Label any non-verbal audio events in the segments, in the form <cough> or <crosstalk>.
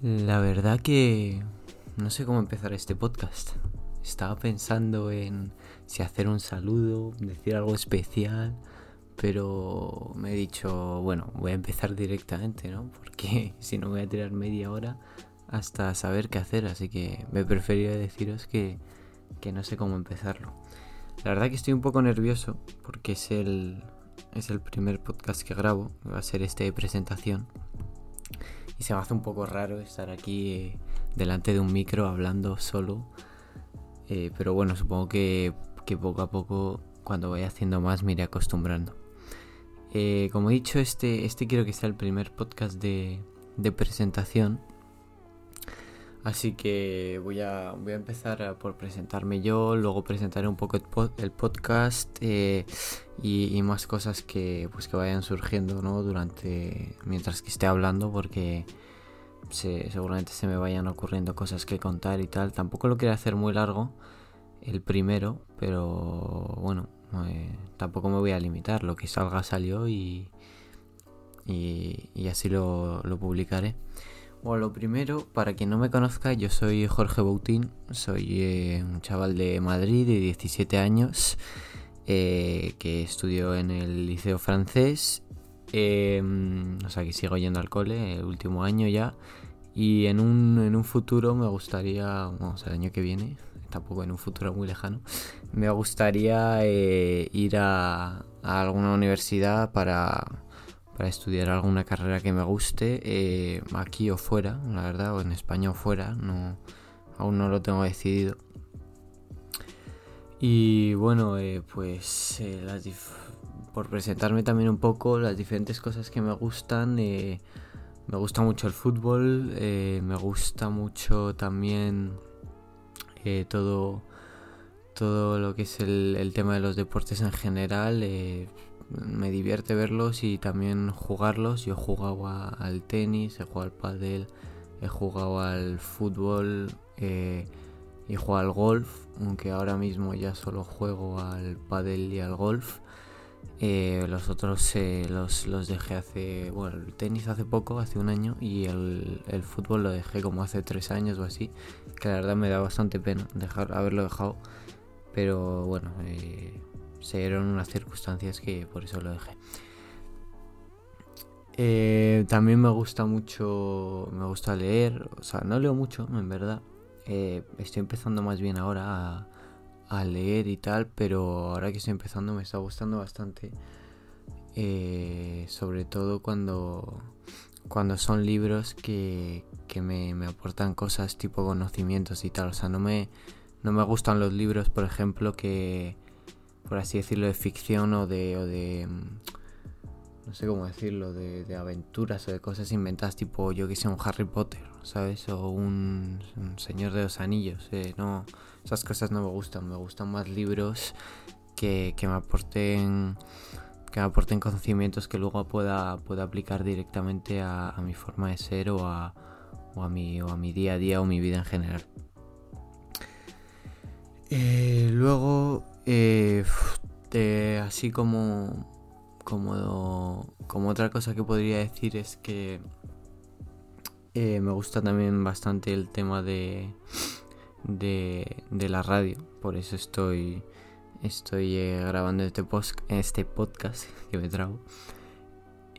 La verdad que no sé cómo empezar este podcast. Estaba pensando en si hacer un saludo, decir algo especial, pero me he dicho, bueno, voy a empezar directamente, ¿no? Porque <laughs> si no voy a tirar media hora hasta saber qué hacer, así que me prefería deciros que, que no sé cómo empezarlo. La verdad que estoy un poco nervioso porque es el, es el primer podcast que grabo, va a ser este de presentación y se me hace un poco raro estar aquí eh, delante de un micro hablando solo. Eh, pero bueno, supongo que, poco a poco, cuando vaya haciendo más, me iré acostumbrando. Eh, como he dicho, este, este quiero que sea el primer podcast de, de presentación. Así que voy a, voy a empezar por presentarme yo, luego presentaré un poco el, podcast y, y, más cosas que, pues, que vayan surgiendo ¿no? durante mientras que esté hablando porque seguramente se me vayan ocurriendo cosas que contar y tal. Tampoco lo quiero hacer muy largo el primero, pero bueno, eh, tampoco me voy a limitar. Lo que salga salió y, y, así lo, lo publicaré. Bueno, lo primero, para quien no me conozca, yo soy Jorge Boutín, soy eh, un chaval de Madrid de 17 años eh, que estudió en el liceo francés, em, o sea que sigo yendo al cole, el último año ya, y en un, en un futuro me gustaría, vamos, el año que viene, tampoco en un futuro muy lejano, me gustaría eh, ir a alguna universidad para para estudiar alguna carrera que me guste, eh, aquí o fuera, la verdad, o en España o fuera, no, aún no lo tengo decidido. Y bueno, eh, pues eh, por presentarme también un poco las diferentes cosas que me gustan, me gusta mucho el fútbol, me gusta mucho también todo, todo lo que es el, tema de los deportes en general me divierte verlos y también jugarlos. Yo he jugado al tenis, he jugado al pádel, he jugado al fútbol eh, y he jugado al golf, aunque ahora mismo ya solo juego al pádel y al golf. Eh, los otros eh, los, los, dejé hace, bueno, el tenis hace poco, hace un año, y el, el, fútbol lo dejé como hace tres años o así, que la verdad me da bastante pena dejar, haberlo dejado, pero bueno, eh, se dieron unas circunstancias que por eso lo dejé. Eh, también me gusta mucho, me gusta leer, o sea, no leo mucho, en verdad. Eh, estoy empezando más bien ahora a, leer y tal, pero ahora que estoy empezando me está gustando bastante. Eh, sobre todo cuando, cuando son libros que, que me, me, aportan cosas tipo conocimientos y tal. O sea, no me, no me gustan los libros, por ejemplo, que, por así decirlo, de ficción o de, o de mm, no sé cómo decirlo, de, aventuras o de cosas inventadas, tipo yo que sé, un Harry Potter, ¿sabes? O un, Señor de los Anillos, eh, no, esas cosas no me gustan, me gustan más libros que, me aporten que me aporten conocimientos que luego pueda, pueda aplicar directamente a, mi forma de ser o a, o, a mi, o a mi día a día o mi vida en general. Eh, luego eh, así como, como, como otra cosa que podría decir es que eh, me gusta también bastante el tema de, de, la radio. Por eso estoy, estoy eh, grabando este, post, este podcast <laughs> que me trago.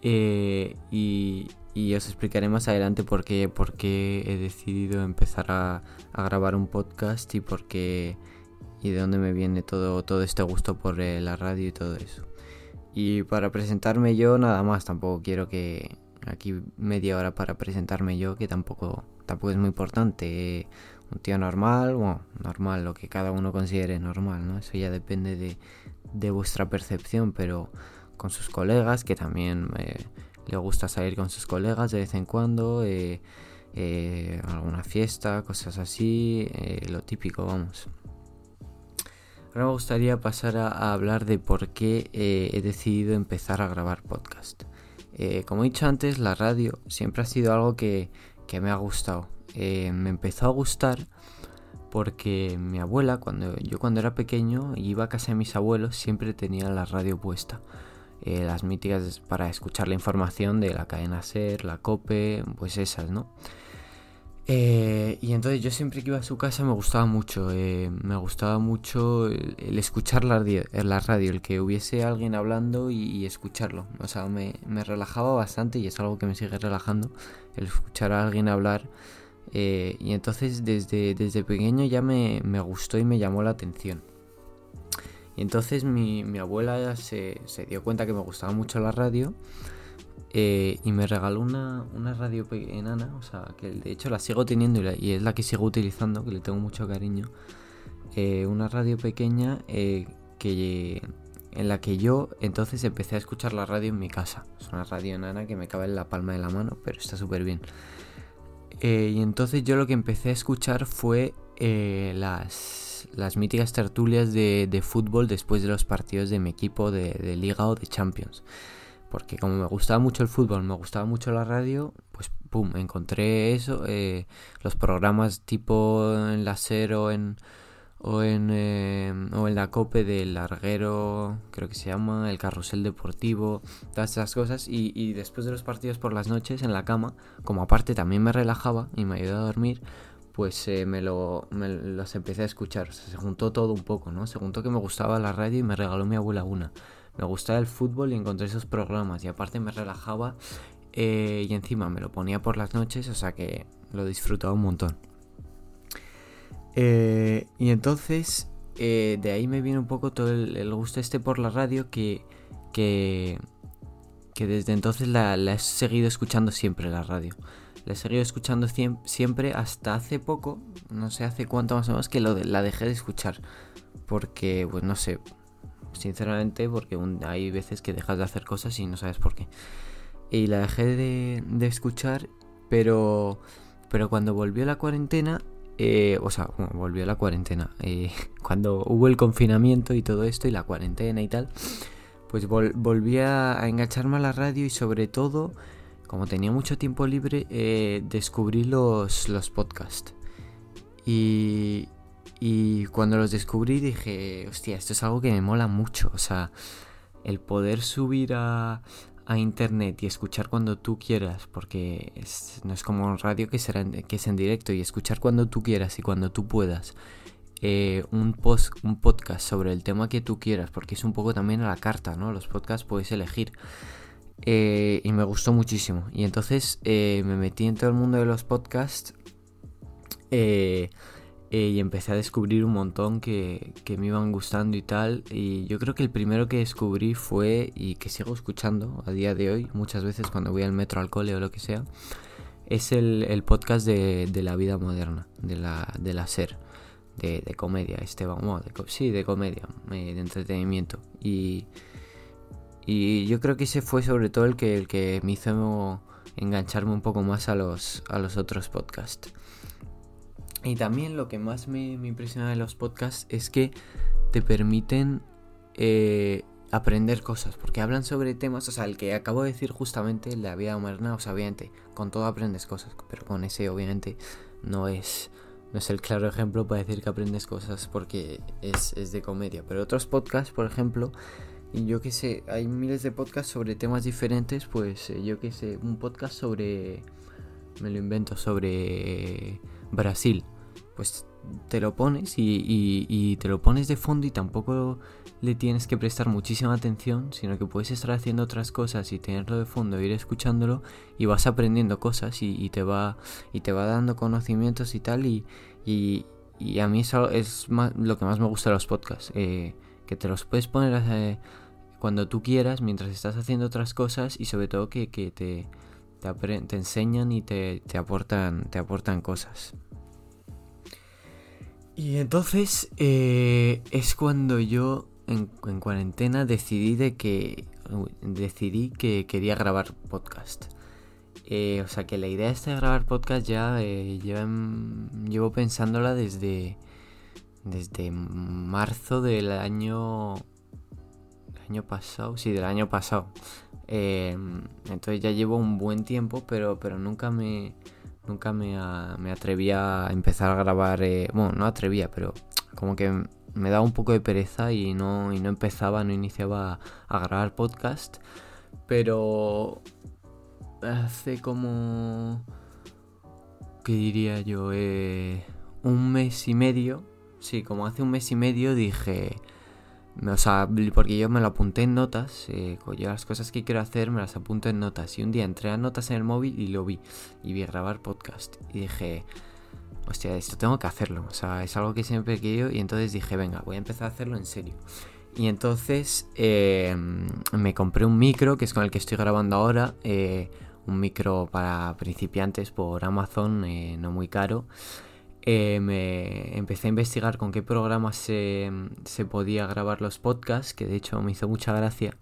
Eh, y, y, os explicaré más adelante por qué, por qué he decidido empezar a, a grabar un podcast y por qué y de dónde me viene todo, todo este gusto por eh, la radio y todo eso. Y para presentarme yo nada más, tampoco quiero que aquí media hora para presentarme yo, que tampoco, tampoco es muy importante. Un tío normal, bueno, normal, lo que cada uno considere normal, ¿no? Eso ya depende de, de vuestra percepción, pero con sus colegas, que también eh, le gusta salir con sus colegas de vez en cuando, eh, alguna fiesta, cosas así, lo típico, vamos. Ahora me gustaría pasar a, hablar de por qué eh, he decidido empezar a grabar podcast. Eh, como he dicho antes, la radio siempre ha sido algo que, me ha gustado. Eh, me empezó a gustar porque mi abuela, cuando yo cuando era pequeño iba a casa de mis abuelos, siempre tenía la radio puesta. las míticas para escuchar la información de la cadena SER, la COPE, pues esas, ¿no? Eh, y entonces yo siempre que iba a su casa me gustaba mucho, eh, me gustaba mucho el, escuchar la radio, la radio, el que hubiese alguien hablando y, escucharlo. O sea, me, relajaba bastante y es algo que me sigue relajando, el escuchar a alguien hablar. Eh, y entonces desde, desde pequeño ya me, gustó y me llamó la atención. Y entonces mi, mi abuela se, se dio cuenta que me gustaba mucho la radio eh, y me regaló una, una radio enana, o sea, que de hecho la sigo teniendo y, es la que sigo utilizando, que le tengo mucho cariño. Eh, una radio pequeña eh, que, en la que yo entonces empecé a escuchar la radio en mi casa. Es una radio enana que me cabe en la palma de la mano, pero está súper bien. y entonces yo lo que empecé a escuchar fue las, las míticas tertulias de, de, fútbol después de los partidos de mi equipo de, de Liga o de Champions porque como me gustaba mucho el fútbol, me gustaba mucho la radio, pues pum, encontré eso, eh, los programas tipo en la SER o en o en, eh, o en la COPE del larguero, creo que se llama, el carrusel deportivo, todas esas cosas. Y, y, después de los partidos por las noches en la cama, como aparte también me relajaba y me ayudaba a dormir, pues eh, me, lo, me los empecé a escuchar. O sea, se juntó todo un poco, ¿no? Se juntó que me gustaba la radio y me regaló mi abuela una me gustaba el fútbol y encontré esos programas y aparte me relajaba eh, y encima me lo ponía por las noches, o sea que lo disfrutaba un montón. Eh, y entonces eh, de ahí me viene un poco todo el, gusto este por la radio que, que, desde entonces la, he seguido escuchando siempre la radio. La he seguido escuchando siempre hasta hace poco, no sé hace cuánto más o menos, que lo la dejé de escuchar. Porque, pues no sé, sinceramente, porque hay veces que dejas de hacer cosas y no sabes por qué. Y la dejé de, escuchar, pero, pero cuando volvió la cuarentena, eh, o sea, volvió la cuarentena, eh, <laughs> cuando hubo el confinamiento y todo esto y la cuarentena y tal, pues volví a, engancharme a la radio y sobre todo, como tenía mucho tiempo libre, eh, descubrí los, los podcasts. Y, y cuando los descubrí dije, hostia, esto es algo que me mola mucho. O sea, el poder subir a, a internet y escuchar cuando tú quieras, porque no es como un radio que, será que es en directo, y escuchar cuando tú quieras y cuando tú puedas. Eh, un, post, un podcast sobre el tema que tú quieras, porque es un poco también a la carta, ¿no? Los podcasts puedes elegir. Eh, y me gustó muchísimo. Y entonces eh, me metí en todo el mundo de los podcasts. Eh, y empecé a descubrir un montón que, me iban gustando y tal. Y yo creo que el primero que descubrí fue, y que sigo escuchando a día de hoy, muchas veces cuando voy al metro, al cole o lo que sea, es el, podcast de, la vida moderna, de la, de la SER, de, comedia, este, vamos, de, sí, de comedia, eh, de entretenimiento. Y, y yo creo que ese fue sobre todo el que, el que me hizo engancharme un poco más a los, a los otros podcasts. Y también lo que más me, impresiona de los podcasts es que te permiten eh, aprender cosas, porque hablan sobre temas, o sea, el que acabo de decir justamente, la vida moderna, o sea, obviamente, con todo aprendes cosas, pero con ese obviamente no es, no es el claro ejemplo para decir que aprendes cosas porque es, es de comedia. Pero otros podcasts, por ejemplo, y yo que sé, hay miles de podcasts sobre temas diferentes, pues eh, yo que sé, un podcast sobre, me lo invento, sobre Brasil, pues te lo pones y, te lo pones de fondo y tampoco le tienes que prestar muchísima atención, sino que puedes estar haciendo otras cosas y tenerlo de fondo, ir escuchándolo y vas aprendiendo cosas y, te va y te va dando conocimientos y tal y, a mí es lo que más me gusta de los podcasts, eh, que te los puedes poner eh, cuando tú quieras mientras estás haciendo otras cosas y sobre todo que, te, te, enseñan y te, te, aportan, te aportan cosas. Y entonces eh, es cuando yo en, cuarentena decidí de que decidí que quería grabar podcast. Eh, o sea que la idea esta de grabar podcast ya eh, llevo pensándola desde desde marzo del año año pasado, sí, del año pasado. entonces ya llevo un buen tiempo, pero pero nunca me nunca me, me atrevía a empezar a grabar. Eh, bueno, no atrevía, pero como que me daba un poco de pereza y no, y no empezaba, no iniciaba a, grabar podcast. Pero hace como ¿qué diría yo? Eh, un mes y medio. Sí, como hace un mes y medio dije... O sea, porque yo me lo apunté en notas, eh, yo las cosas que quiero hacer me las apunto en notas. Y un día entré a notas en el móvil y lo vi. Y vi grabar podcast. Y dije, hostia, esto tengo que hacerlo. O sea, es algo que siempre he querido. Y entonces dije, venga, voy a empezar a hacerlo en serio. Y entonces eh, me compré un micro, que es con el que estoy grabando ahora. Eh, un micro para principiantes por Amazon, eh, no muy caro. Me empecé a investigar con qué programas se, se podía grabar los podcasts, que de hecho me hizo mucha gracia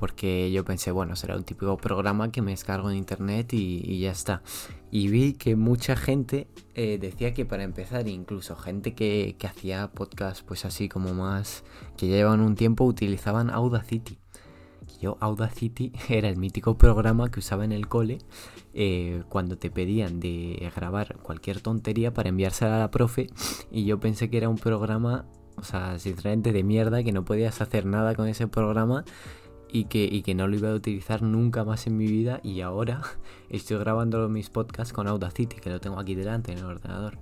porque yo pensé, bueno, será un típico programa que me descargo en internet y, ya está. Y vi que mucha gente eh, decía que para empezar, incluso gente que, hacía podcast pues así como más, que llevan un tiempo, utilizaban Audacity. Yo Audacity <laughs> era el mítico programa que usaba en el cole eh, cuando te pedían de grabar cualquier tontería para enviársela a la profe y yo pensé que era un programa, o sea, sinceramente de mierda, que no podías hacer nada con ese programa y que, y que no lo iba a utilizar nunca más en mi vida y ahora <laughs> estoy grabando mis podcasts con Audacity, que lo tengo aquí delante en el ordenador.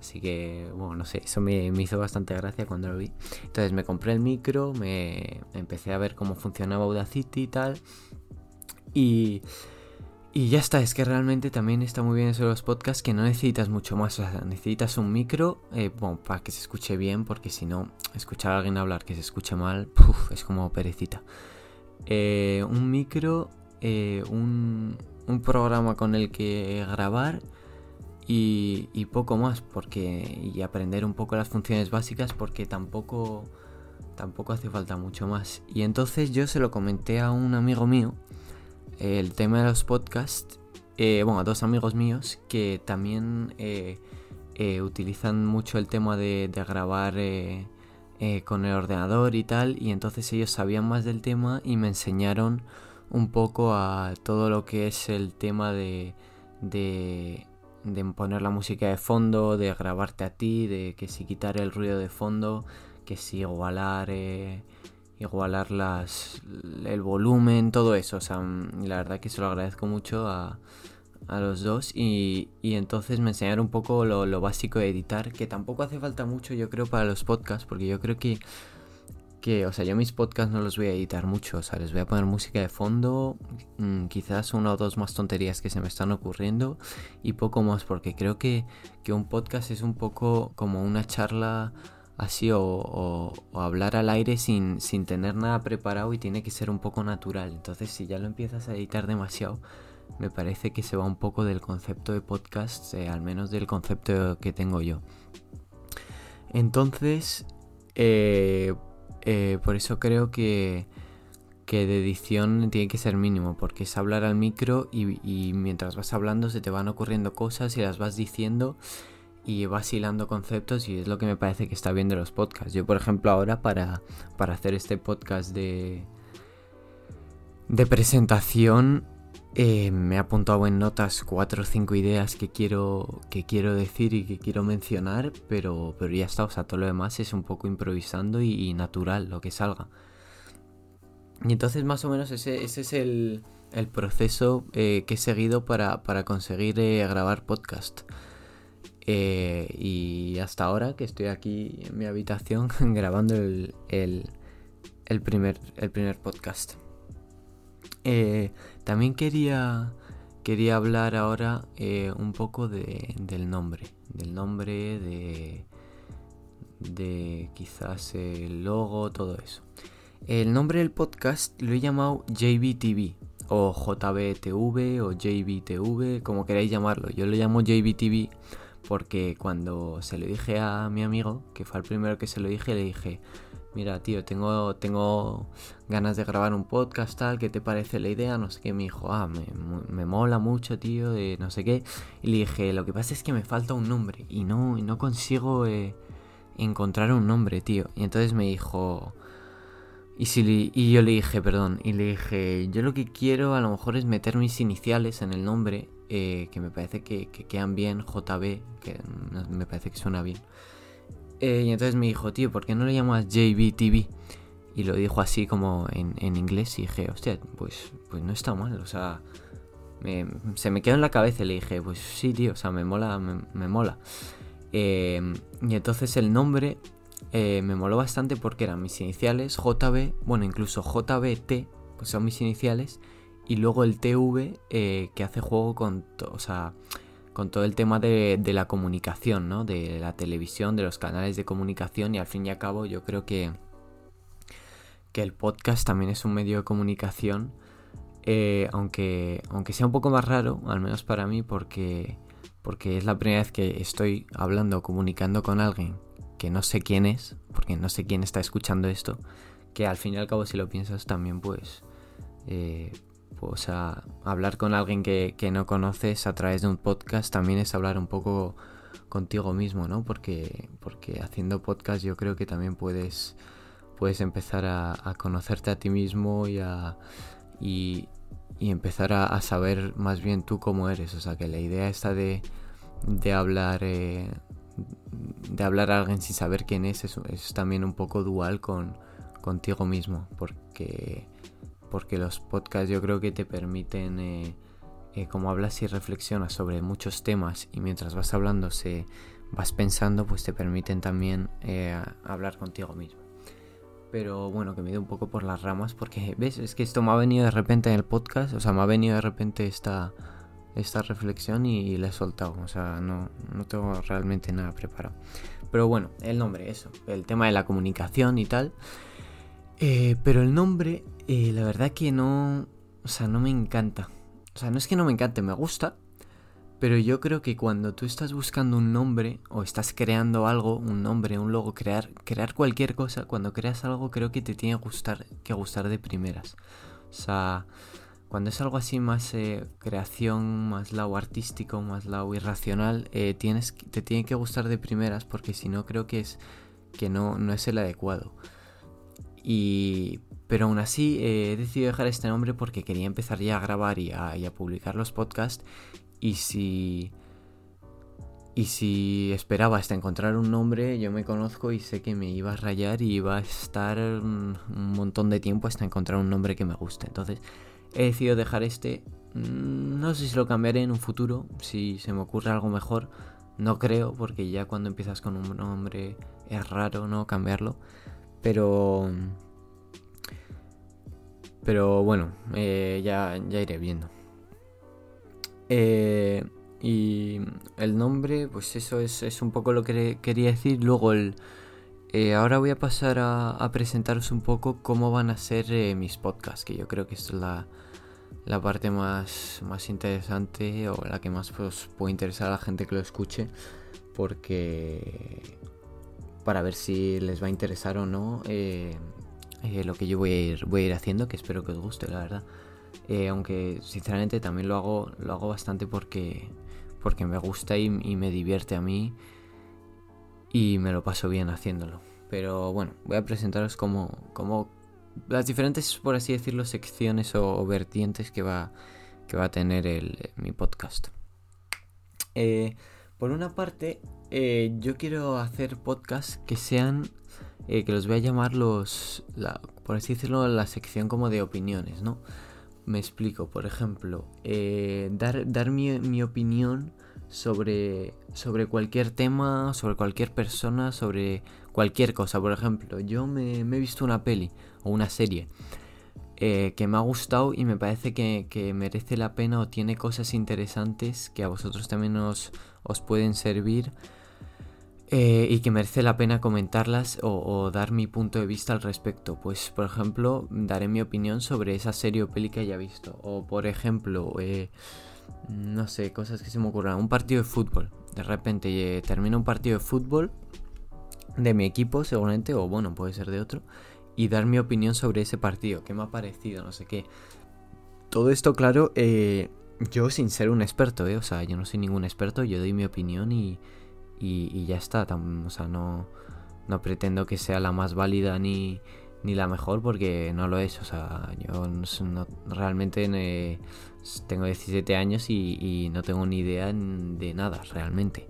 Así que, bueno, no sé, eso me, hizo bastante gracia cuando lo vi. Entonces me compré el micro, me empecé a ver cómo funcionaba Audacity y tal. Y, y ya está, es que realmente también está muy bien eso de los podcasts que no necesitas mucho más. O sea, necesitas un micro, eh, bueno, para que se escuche bien, porque si no, escuchar a alguien hablar que se escuche mal, es como perecita. Eh, un micro, eh, un, programa con el que grabar y, poco más, porque y aprender un poco las funciones básicas, porque tampoco tampoco hace falta mucho más. Y entonces yo se lo comenté a un amigo mío, el tema de los podcasts, eh, bueno, a dos amigos míos que también utilizan mucho el tema de, de grabar eh, con el ordenador y tal, y entonces ellos sabían más del tema y me enseñaron un poco a todo lo que es el tema de, de, de poner la música de fondo, de grabarte a ti, de que si quitar el ruido de fondo, que si igualar, eh, igualar las, el volumen, todo eso. O sea, la verdad que se lo agradezco mucho a, a los dos y, entonces me enseñaron un poco lo, básico de editar, que tampoco hace falta mucho yo creo para los podcasts, porque yo creo que, que, o sea, yo mis podcasts no los voy a editar mucho, o sea, les voy a poner música de fondo, mm, quizás una o dos más tonterías que se me están ocurriendo y poco más, porque creo que, que un podcast es un poco como una charla así o, hablar al aire sin, sin tener nada preparado y tiene que ser un poco natural, entonces si ya lo empiezas a editar demasiado, me parece que se va un poco del concepto de podcast, eh, al menos del concepto que tengo yo. Entonces, eh, eh, por eso creo que, que, de edición tiene que ser mínimo, porque es hablar al micro y, mientras vas hablando se te van ocurriendo cosas y las vas diciendo y vas hilando conceptos y es lo que me parece que está bien de los podcasts. Yo, por ejemplo, ahora para, para hacer este podcast de, de presentación eh, me he apuntado en notas cuatro o cinco ideas que quiero, que quiero decir y que quiero mencionar, pero, pero ya está, o sea, todo lo demás es un poco improvisando y, natural, lo que salga. Y entonces más o menos ese, es el, proceso eh, que he seguido para, conseguir eh, grabar podcast. y hasta ahora que estoy aquí en mi habitación <laughs> grabando el, primer, el primer podcast. También quería, quería hablar ahora eh, un poco de, del nombre, del nombre, de, de quizás el logo, todo eso. El nombre del podcast lo he llamado JBTV o JBTV o JBTV, como queráis llamarlo. Yo lo llamo JBTV porque cuando se lo dije a mi amigo, que fue el primero que se lo dije, le dije, mira, tío, tengo, tengo ganas de grabar un podcast, tal, ¿qué te parece la idea? No sé qué, me dijo, ah, me, mola mucho, tío, de no sé qué. Y le dije, lo que pasa es que me falta un nombre y no, no consigo eh, encontrar un nombre, tío. Y entonces me dijo... Y, si y yo le dije, perdón, y le dije, yo lo que quiero a lo mejor es meter mis iniciales en el nombre, eh, que me parece que, que quedan bien, JB, que me parece que suena bien. Eh, y entonces me dijo, tío, ¿por qué no le llamas JBTV? Y lo dijo así como en, inglés y dije, hostia, pues, pues no está mal, o sea, se me quedó en la cabeza y le dije, pues sí, tío, o sea, me mola, me, mola. Em, y entonces el nombre eh, me moló bastante porque eran mis iniciales, JB, bueno, incluso JBT, pues son mis iniciales, y luego el TV eh, que hace juego con, o sea, con todo el tema de, la comunicación, ¿no? De la televisión, de los canales de comunicación, y al fin y al cabo yo creo que, que el podcast también es un medio de comunicación eh, aunque, aunque sea un poco más raro, al menos para mí, porque, porque es la primera vez que estoy hablando, comunicando con alguien que no sé quién es, porque no sé quién está escuchando esto, que al fin y al cabo si lo piensas también pues, eh, pues a, hablar con alguien que, que, no conoces a través de un podcast también es hablar un poco contigo mismo, ¿no? Porque, porque haciendo podcast yo creo que también puedes, puedes empezar a, conocerte a ti mismo y a, y, y empezar a, saber más bien tú cómo eres. O sea, que la idea está de, de hablar eh, de hablar a alguien sin saber quién es, es, es también un poco dual con contigo mismo, porque porque los podcasts yo creo que te permiten eh, eh, como hablas y reflexionas sobre muchos temas y mientras vas hablando se vas pensando pues te permiten también hablar contigo mismo pero bueno, que me dio un poco por las ramas porque, ¿ves? Es que esto me ha venido de repente en el podcast, o sea, me ha venido de repente esta, esta reflexión y, la he soltado, o sea, no, no tengo realmente nada preparado. Pero bueno, el nombre, eso, el tema de la comunicación y tal. Eh, pero el nombre, eh, la verdad que no, o sea, no me encanta. O sea, no es que no me encante, me gusta, pero yo creo que cuando tú estás buscando un nombre o estás creando algo, un nombre, un logo, crear, crear cualquier cosa, cuando creas algo creo que te tiene que gustar, que gustar de primeras. O sea, cuando es algo así más eh, creación, más lado artístico, más lado irracional, eh, tienes, te tiene que gustar de primeras porque si no creo que es que no, no es el adecuado. Y, pero aún así eh, he decidido dejar este nombre porque quería empezar ya a grabar y a, y a publicar los podcasts y si... Y si esperaba hasta encontrar un nombre, yo me conozco y sé que me iba a rayar y iba a estar un, montón de tiempo hasta encontrar un nombre que me guste. Entonces he decidido dejar este. Mm, no sé si lo cambiaré en un futuro, si se me ocurre algo mejor. No creo, porque ya cuando empiezas con un nombre es raro, ¿no? Cambiarlo. Pero... Pero bueno, eh, ya, ya iré viendo. Eh, y el nombre, pues eso es, un poco lo que quería decir. Luego, eh, ahora voy a pasar a, presentaros un poco cómo van a ser mis podcasts, que yo creo que es la, la parte más, más interesante o la que más pues, puede interesar a la gente que lo escuche, porque para ver si les va a interesar o no lo que yo voy a, ir, voy a ir haciendo, que espero que os guste, la verdad. Eh, aunque sinceramente también lo hago, lo hago bastante porque, porque me gusta y, me divierte a mí y me lo paso bien haciéndolo. Pero bueno, voy a presentaros como, como las diferentes, por así decirlo, secciones o, vertientes que va, que va a tener el, mi podcast. Eh, por una parte, eh, yo quiero hacer podcasts que sean, que los voy a llamar los, por así decirlo, la sección como de opiniones, ¿no? Me explico, por ejemplo, eh, dar, dar mi, opinión sobre, sobre cualquier tema, sobre cualquier persona, sobre cualquier cosa. Por ejemplo, yo me, he visto una peli o una serie eh, que me ha gustado y me parece que, que, merece la pena o tiene cosas interesantes que a vosotros también os, os pueden servir eh, y que merece la pena comentarlas o, dar mi punto de vista al respecto. Pues, por ejemplo, daré mi opinión sobre esa serie o peli que haya visto. O, por ejemplo, eh, no sé, cosas que se me ocurran. Un partido de fútbol. De repente eh, termina un partido de fútbol de mi equipo, seguramente, o bueno, puede ser de otro. Y dar mi opinión sobre ese partido. ¿Qué me ha parecido? No sé qué. Todo esto, claro, yo sin ser un experto, ¿eh? O sea, yo no soy ningún experto, yo doy mi opinión y y, ya está. o sea, no, no pretendo que sea la más válida ni, ni la mejor porque no lo es. O sea, yo no, realmente tengo 17 años y, no tengo ni idea de nada realmente.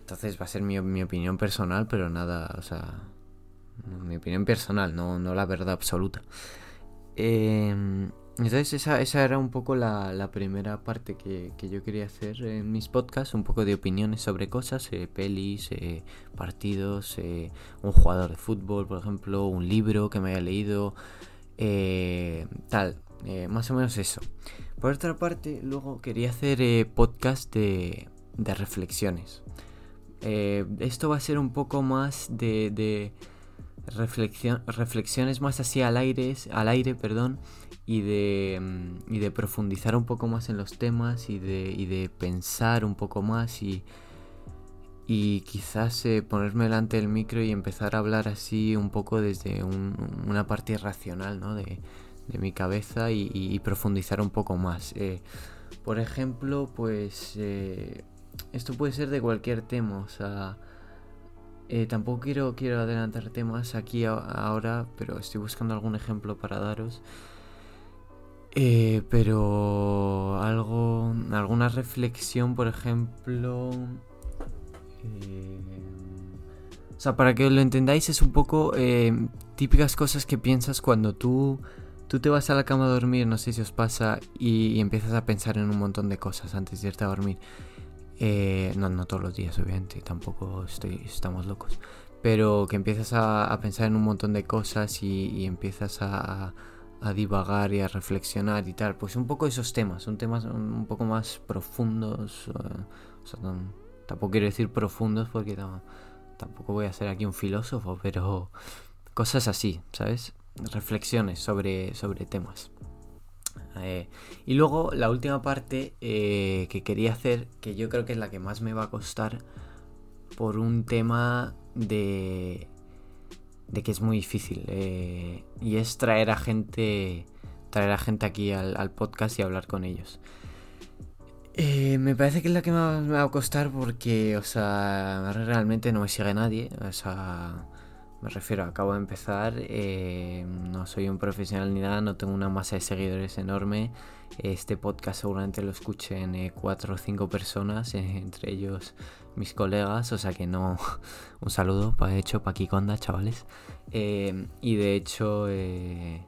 Entonces va a ser mi, mi opinión personal, pero nada, o sea, mi opinión personal, no, no la verdad absoluta. Em, entonces esa, esa, era un poco la, primera parte que, yo quería hacer en mis podcasts, un poco de opiniones sobre cosas, eh, pelis, eh, partidos, eh, un jugador de fútbol, por ejemplo, un libro que me haya leído, tal, más o menos eso. Por otra parte, luego quería hacer podcast de, de reflexiones. esto va a ser un poco más de, de reflexión, reflexiones más así al aire, al aire, perdón, y de, mm, y de profundizar un poco más en los temas y de, y de pensar un poco más y, y quizás eh, ponerme delante del micro y empezar a hablar así un poco desde una parte irracional ¿no? de, de mi cabeza y, profundizar un poco más. Eh, por ejemplo, pues eh, esto puede ser de cualquier tema, o sea, tampoco quiero, quiero adelantar temas aquí ahora, pero estoy buscando algún ejemplo para daros. Eh, pero algo, alguna reflexión, por ejemplo... Eh, o sea, para que lo entendáis es un poco eh, típicas cosas que piensas cuando tú, tú te vas a la cama a dormir, no sé si os pasa, y, empiezas a pensar en un montón de cosas antes de irte a dormir. No, no todos los días, obviamente, tampoco estoy, estamos locos. Pero que empiezas a, pensar en un montón de cosas y, empiezas a a divagar y a reflexionar y tal, pues un poco esos temas, son temas un poco más profundos, eh, tampoco quiero decir profundos porque tampoco voy a ser aquí un filósofo, pero cosas así, ¿sabes? Reflexiones sobre, sobre temas. Eh, y luego la última parte eh, que quería hacer, que yo creo que es la que más me va a costar, por un tema de de que es muy difícil. Eh, y es traer a gente. Traer a gente aquí al, podcast y hablar con ellos. Me parece que es la que más me va a costar porque, o sea, realmente no me sigue nadie. O sea, me refiero, acabo de empezar, eh, no soy un profesional ni nada, no tengo una masa de seguidores enorme. Este podcast seguramente lo escuchen cuatro o cinco personas, entre ellos mis colegas, o sea que no. <laughs> Un saludo, para hecho, para Kikonda, chavales. Eh, y de hecho, eh,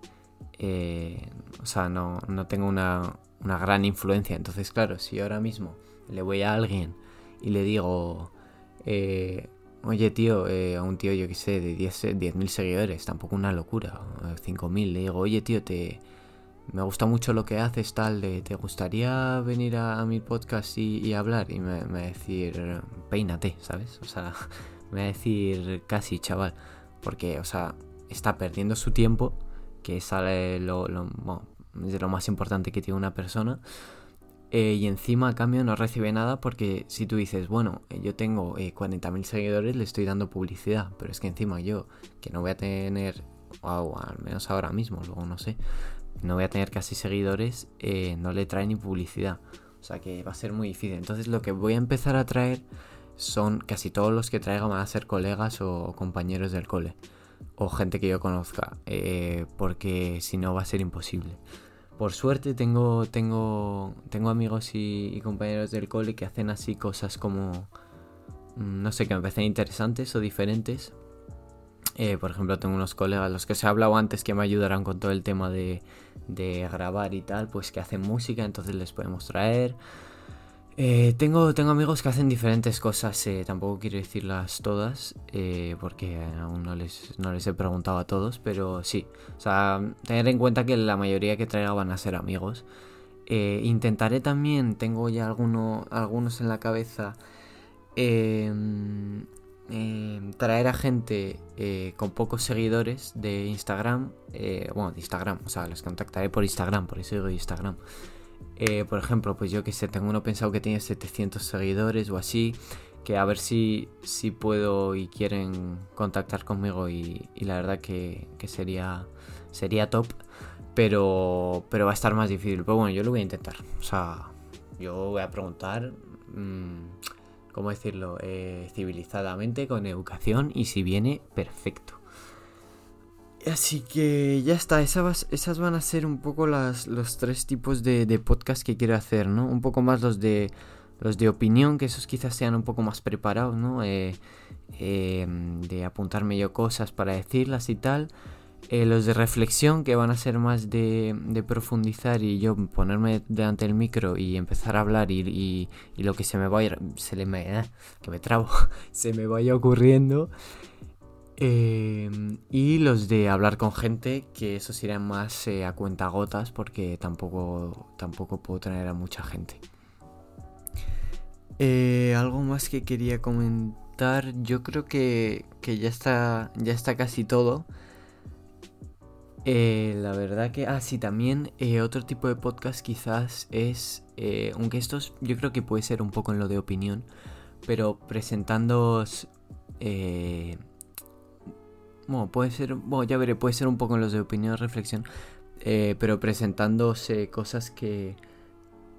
eh, o sea, no, no tengo una, una, gran influencia. Entonces, claro, si ahora mismo le voy a alguien y le digo, oye tío, a un tío, yo que sé, de 10.000 10 seguidores, tampoco una locura, 5.000, le digo, oye tío, te me gusta mucho lo que haces, tal, de, ¿te gustaría venir a, mi podcast y, hablar? Y me, va a decir, peínate, ¿sabes? O sea, <laughs> me va a decir casi, chaval, porque, o sea, está perdiendo su tiempo, que es lo, lo, de lo más importante que tiene una persona. Eh, y encima a cambio no recibe nada porque si tú dices, bueno, eh, yo tengo 40.000 eh, seguidores, le estoy dando publicidad, pero es que encima yo, que no voy a tener, o al menos ahora mismo, luego no sé, no voy a tener casi seguidores, eh, no le trae ni publicidad. O sea que va a ser muy difícil. Entonces lo que voy a empezar a traer son casi todos los que traiga van a ser colegas o compañeros del cole. O gente que yo conozca. Porque si no va a ser imposible. Por suerte tengo, tengo, tengo amigos y, compañeros del cole que hacen así cosas como... Mm, no sé, que me parecen interesantes o diferentes. Eh, por ejemplo, tengo unos colegas, los que se ha hablado antes, que me ayudarán con todo el tema de, grabar y tal, pues que hacen música, entonces les podemos traer. Eh, tengo, tengo amigos que hacen diferentes cosas, eh, tampoco quiero decirlas todas, porque aún no les, no les he preguntado a todos, pero sí. O sea, tener en cuenta que la mayoría que traiga van a ser amigos. intentaré también, tengo ya alguno, algunos en la cabeza, Em, traer a gente eh, con pocos seguidores de Instagram, eh, bueno, de Instagram, o sea, los contactaré por Instagram, por eso digo Instagram. Eh, por ejemplo, pues yo que sé, tengo uno pensado que tiene 700 seguidores o así, que a ver si, si puedo y quieren contactar conmigo y, la verdad que, sería, sería top, pero, pero va a estar más difícil. Pero bueno, yo lo voy a intentar, o sea, yo voy a preguntar... Mmm, ¿cómo decirlo? Eh, civilizadamente, con educación y si viene, perfecto. Así que ya está, esas, esas van a ser un poco las, los tres tipos de, podcast que quiero hacer, ¿no? Un poco más los de los de opinión, que esos quizás sean un poco más preparados, ¿no? Eh, em, de apuntarme yo cosas para decirlas y tal. Eh, los de reflexión, que van a ser más de, profundizar y yo ponerme delante del micro y empezar a hablar y, lo que se me vaya, se le me, eh, que me trabo, <laughs> se me vaya ocurriendo. Eh, y los de hablar con gente, que esos irán más a cuentagotas porque tampoco, tampoco puedo traer a mucha gente. algo más que quería comentar, yo creo que, que ya, está, ya está casi todo. Eh, la verdad que, ah, sí, también eh, otro tipo de podcast quizás es, eh, aunque estos yo creo que puede ser un poco en lo de opinión, pero presentando... bueno, puede ser, bueno, ya veré, puede ser un poco en los de opinión, reflexión, pero presentándose cosas que,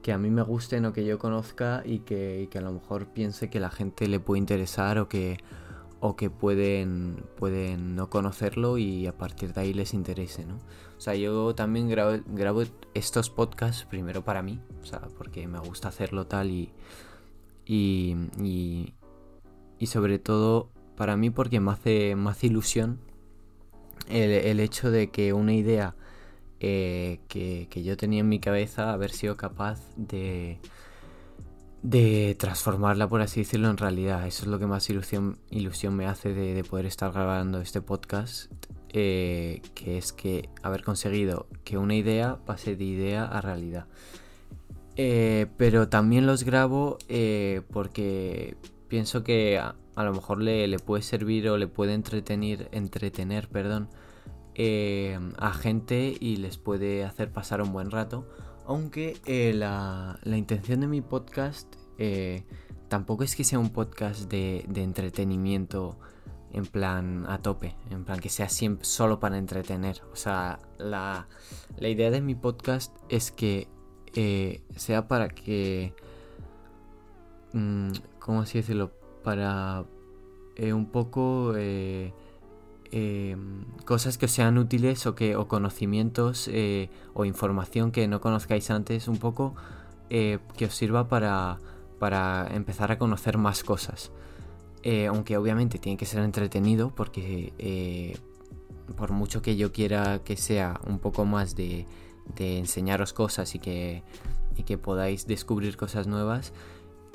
que a mí me gusten o que yo conozca y que, que a lo mejor piense que la gente le puede interesar o que o que pueden, pueden no conocerlo y a partir de ahí les interese, ¿no? O sea, yo también grabo, estos podcasts primero para mí, o sea, porque me gusta hacerlo tal y, y, y, sobre todo para mí porque me hace, más ilusión el, hecho de que una idea eh, que, que yo tenía en mi cabeza haber sido capaz de de transformarla, por así decirlo, en realidad. Eso es lo que más ilusión, ilusión me hace de, poder estar grabando este podcast, eh, que es que haber conseguido que una idea pase de idea a realidad. Eh, pero también los grabo eh, porque pienso que a, lo mejor le, le, puede servir o le puede entretener, entretener perdón, a gente y les puede hacer pasar un buen rato aunque eh, la, intención de mi podcast eh, tampoco es que sea un podcast de, entretenimiento en plan a tope, en plan que sea siempre solo para entretener. O sea, la, idea de mi podcast es que eh, sea para que... Mm, ¿Cómo así decirlo? Para un poco Em, cosas que os sean útiles o, que, o conocimientos eh, o información que no conozcáis antes un poco eh, que os sirva para, para, empezar a conocer más cosas. Eh, aunque obviamente tiene que ser entretenido porque por mucho que yo quiera que sea un poco más de, de enseñaros cosas y que, y que podáis descubrir cosas nuevas,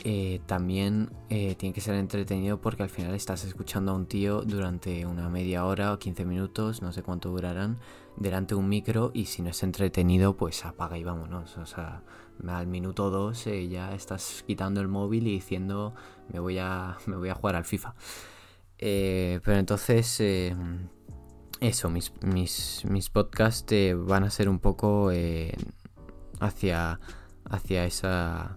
eh, también eh, tiene que ser entretenido porque al final estás escuchando a un tío durante una media hora o 15 minutos, no sé cuánto durarán, delante de un micro y si no es entretenido pues apaga y vámonos. O sea, al minuto 2 eh, ya estás quitando el móvil y diciendo me voy a, me voy a jugar al FIFA. pero entonces eso, mis, mis, mis podcasts van a ser un poco hacia, hacia esa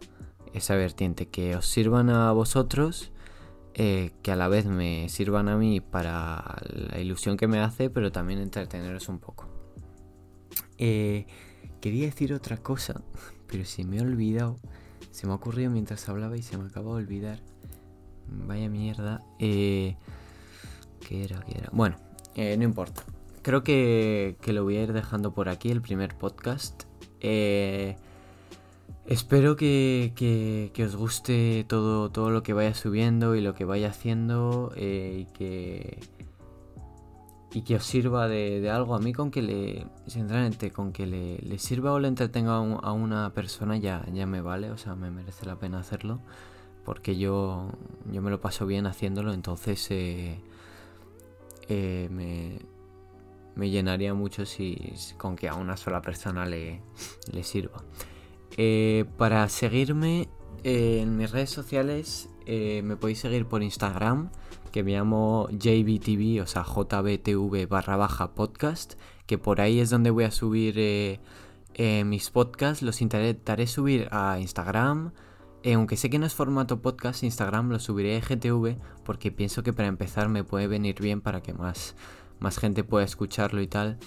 esa vertiente, que os sirvan a vosotros, eh, que a la vez me sirvan a mí para la ilusión que me hace, pero también entreteneros un poco. Eh, quería decir otra cosa, <laughs> pero se me ha olvidado. Se me ha ocurrido mientras hablaba y se me acaba de olvidar. Vaya mierda. Eh, ¿Qué era? ¿Qué era? Bueno, no importa. Creo que, que, lo voy a ir dejando por aquí, el primer podcast. Eh, Espero que, os guste todo, todo lo que vaya subiendo y lo que vaya haciendo eh, y que y que os sirva de, algo. A mí con que le, sinceramente, con que le, sirva o le entretenga a, una persona ya, ya me vale, o sea, me merece la pena hacerlo. Porque yo, yo me lo paso bien haciéndolo, entonces eh, eh, me, me, llenaría mucho si con que a una sola persona le, le sirva. Eh, para seguirme eh, en mis redes sociales eh, me podéis seguir por Instagram, que me llamo JBTV, o sea, JBTV barra baja podcast, que por ahí es donde voy a subir mis podcasts. Los intentaré subir a Instagram. aunque sé que no es formato podcast, Instagram lo subiré a GTV porque pienso que para empezar me puede venir bien para que más, más gente pueda escucharlo y tal.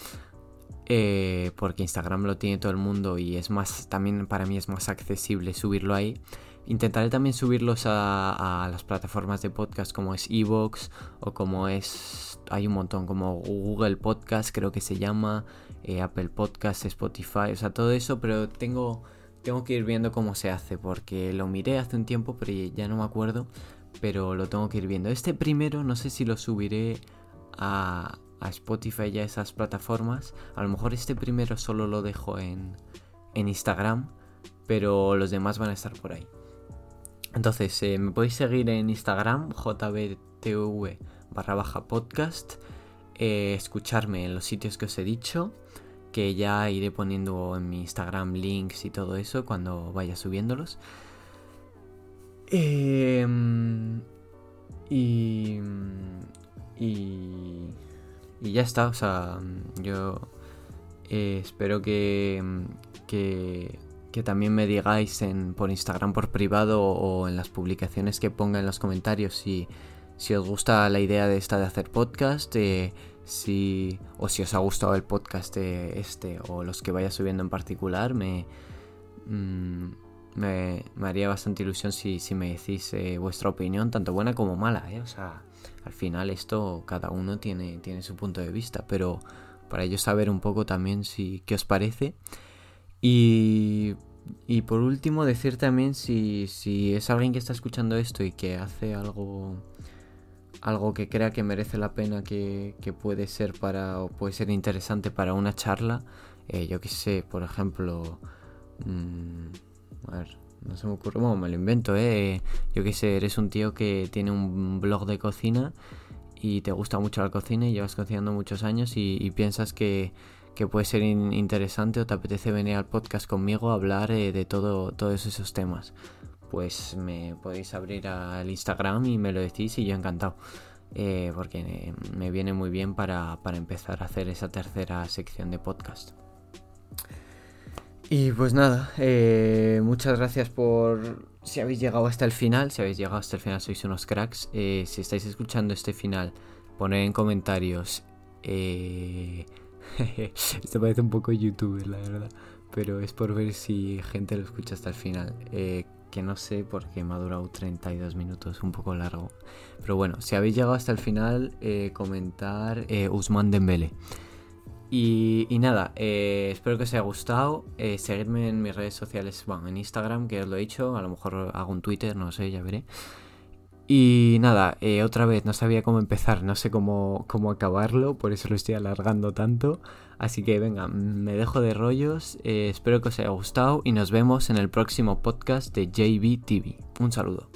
Eh, porque Instagram lo tiene todo el mundo y es más, también para mí es más accesible subirlo ahí. Intentaré también subirlos a, las plataformas de podcast como es Evox o como es, hay un montón como Google Podcast creo que se llama, eh, Apple Podcast, Spotify, o sea, todo eso, pero tengo, tengo que ir viendo cómo se hace porque lo miré hace un tiempo pero ya no me acuerdo, pero lo tengo que ir viendo. Este primero no sé si lo subiré a, Spotify y a esas plataformas. A lo mejor este primero solo lo dejo en, en Instagram, pero los demás van a estar por ahí. Entonces, eh, me podéis seguir en Instagram, jbtv barra baja podcast, eh, escucharme en los sitios que os he dicho, que ya iré poniendo en mi Instagram links y todo eso cuando vaya subiéndolos. Em, y, y, y ya está, o sea, yo eh, espero que, que que también me digáis en, por Instagram por privado o en las publicaciones que ponga en los comentarios si, si os gusta la idea de esta de hacer podcast, eh, si, o si os ha gustado el podcast este o los que vaya subiendo en particular, me, mm, me, haría bastante ilusión si, si me decís eh, vuestra opinión, tanto buena como mala. Eh, o sea, al final esto cada uno tiene, tiene su punto de vista, pero para ello saber un poco también si, qué os parece. Y, y por último, decir también si, si es alguien que está escuchando esto y que hace algo algo que crea que merece la pena que, que puede ser para o puede ser interesante para una charla eh, yo qué sé por ejemplo mmm, a ver no se me ocurre bueno me lo invento eh yo qué sé eres un tío que tiene un blog de cocina y te gusta mucho la cocina y llevas cocinando muchos años y piensas que que puede ser interesante o te apetece venir al podcast conmigo a hablar eh, de todo, todos esos temas, pues me podéis abrir al Instagram y me lo decís y yo encantado. Eh, porque me viene muy bien para, empezar a hacer esa tercera sección de podcast. Y pues nada, eh, muchas gracias por si habéis llegado hasta el final. Si habéis llegado hasta el final sois unos cracks. si estáis escuchando este final, poned en comentarios <laughs> Esto parece un poco youtuber, la verdad. Pero es por ver si gente lo escucha hasta el final. Eh, que no sé porque me ha durado 32 minutos, un poco largo. Pero bueno, si habéis llegado hasta el final, eh, comentar eh, Usman Dembele. Y, nada, espero que os haya gustado. seguidme en mis redes sociales, bueno, en Instagram, que os lo he dicho. A lo mejor hago un Twitter, no sé, ya veré. Y nada, eh, otra vez no sabía cómo empezar, no sé cómo, cómo acabarlo, por eso lo estoy alargando tanto. Así que venga, me dejo de rollos, eh, espero que os haya gustado y nos vemos en el próximo podcast de JB TV. Un saludo.